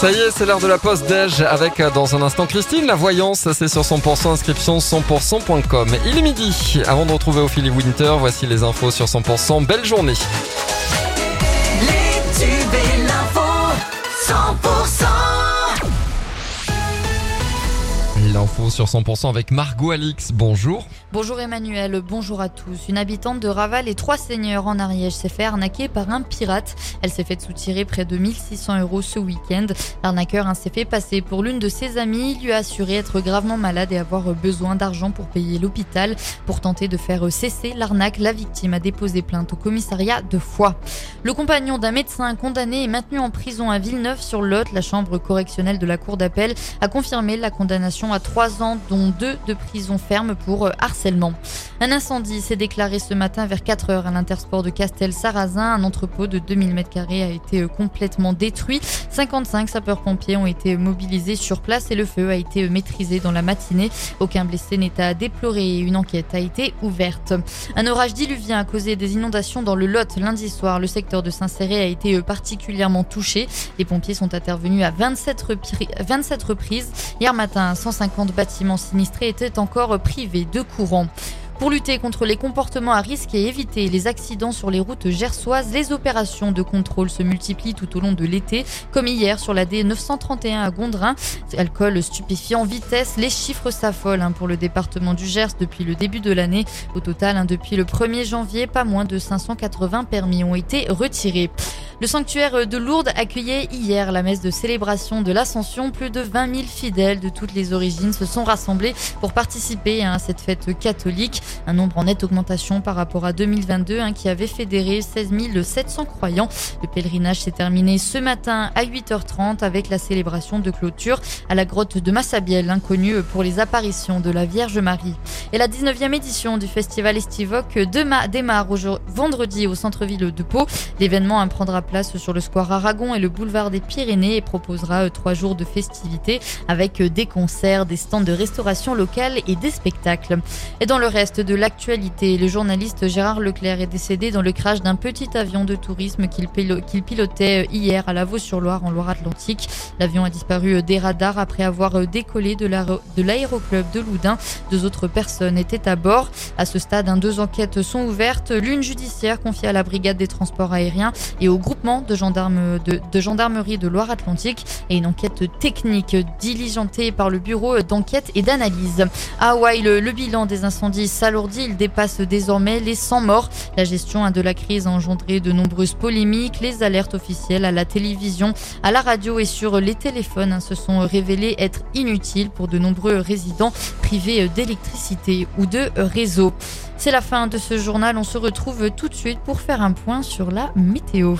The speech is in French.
Ça y est, c'est l'heure de la pause déj avec euh, dans un instant Christine. La voyance, c'est sur 100% inscription 100%.com. Il est midi. Avant de retrouver Ophélie Winter, voici les infos sur 100%. Belle journée. Les tubes et l'info 100% Sur 100% avec Margot Alix. Bonjour. Bonjour Emmanuel, bonjour à tous. Une habitante de Raval et trois seigneurs en Ariège s'est fait arnaquer par un pirate. Elle s'est fait soutirer près de 1600 euros ce week-end. L'arnaqueur hein, s'est fait passer pour l'une de ses amies. Il lui a assuré être gravement malade et avoir besoin d'argent pour payer l'hôpital. Pour tenter de faire cesser l'arnaque, la victime a déposé plainte au commissariat de Foix. Le compagnon d'un médecin condamné est maintenu en prison à Villeneuve-sur-Lot. La chambre correctionnelle de la cour d'appel a confirmé la condamnation à trois ans, dont deux de prison ferme pour harcèlement un incendie s'est déclaré ce matin vers 4 heures à l'intersport de Castel-Sarrazin. Un entrepôt de 2000 m2 a été euh, complètement détruit. 55 sapeurs-pompiers ont été mobilisés sur place et le feu a été maîtrisé dans la matinée. Aucun blessé n'est à déplorer et une enquête a été ouverte. Un orage diluvien a causé des inondations dans le Lot lundi soir. Le secteur de Saint-Céré a été euh, particulièrement touché. Les pompiers sont intervenus à 27, 27 reprises. Hier matin, 150 bâtiments sinistrés étaient encore privés de courant. Pour lutter contre les comportements à risque et éviter les accidents sur les routes gersoises, les opérations de contrôle se multiplient tout au long de l'été, comme hier sur la D931 à Gondrin. Alcool stupéfiant, vitesse, les chiffres s'affolent hein, pour le département du Gers depuis le début de l'année. Au total, hein, depuis le 1er janvier, pas moins de 580 permis ont été retirés. Le sanctuaire de Lourdes accueillait hier la messe de célébration de l'Ascension. Plus de 20 000 fidèles de toutes les origines se sont rassemblés pour participer à cette fête catholique. Un nombre en nette augmentation par rapport à 2022 hein, qui avait fédéré 16 700 croyants. Le pèlerinage s'est terminé ce matin à 8h30 avec la célébration de clôture à la grotte de Massabielle, inconnue pour les apparitions de la Vierge Marie. Et la 19e édition du festival Estivoque démarre vendredi au centre-ville de Pau. L'événement prendra place sur le square Aragon et le boulevard des Pyrénées et proposera euh, trois jours de festivités avec euh, des concerts, des stands de restauration locale et des spectacles. Et dans le reste de l'actualité, le journaliste Gérard Leclerc est décédé dans le crash d'un petit avion de tourisme qu'il pilotait euh, hier à Lavaux-sur-Loire en Loire-Atlantique. L'avion a disparu des radars après avoir décollé de l'aéroclub de Loudun. Deux autres personnes étaient à bord. À ce stade, deux enquêtes sont ouvertes, l'une judiciaire confiée à la brigade des transports aériens et au groupe de, gendarmerie de Loire-Atlantique et une enquête technique diligentée par le bureau d'enquête et d'analyse. Hawaï, le, bilan des incendies s'alourdit, il dépasse désormais les 100 morts. La gestion de la crise a engendré de nombreuses polémiques. Les alertes officielles à la télévision, à la radio et sur les téléphones hein, se sont révélées être inutiles pour de nombreux résidents privés d'électricité ou de réseau. C'est la fin de ce journal. On se retrouve tout de suite pour faire un point sur la météo.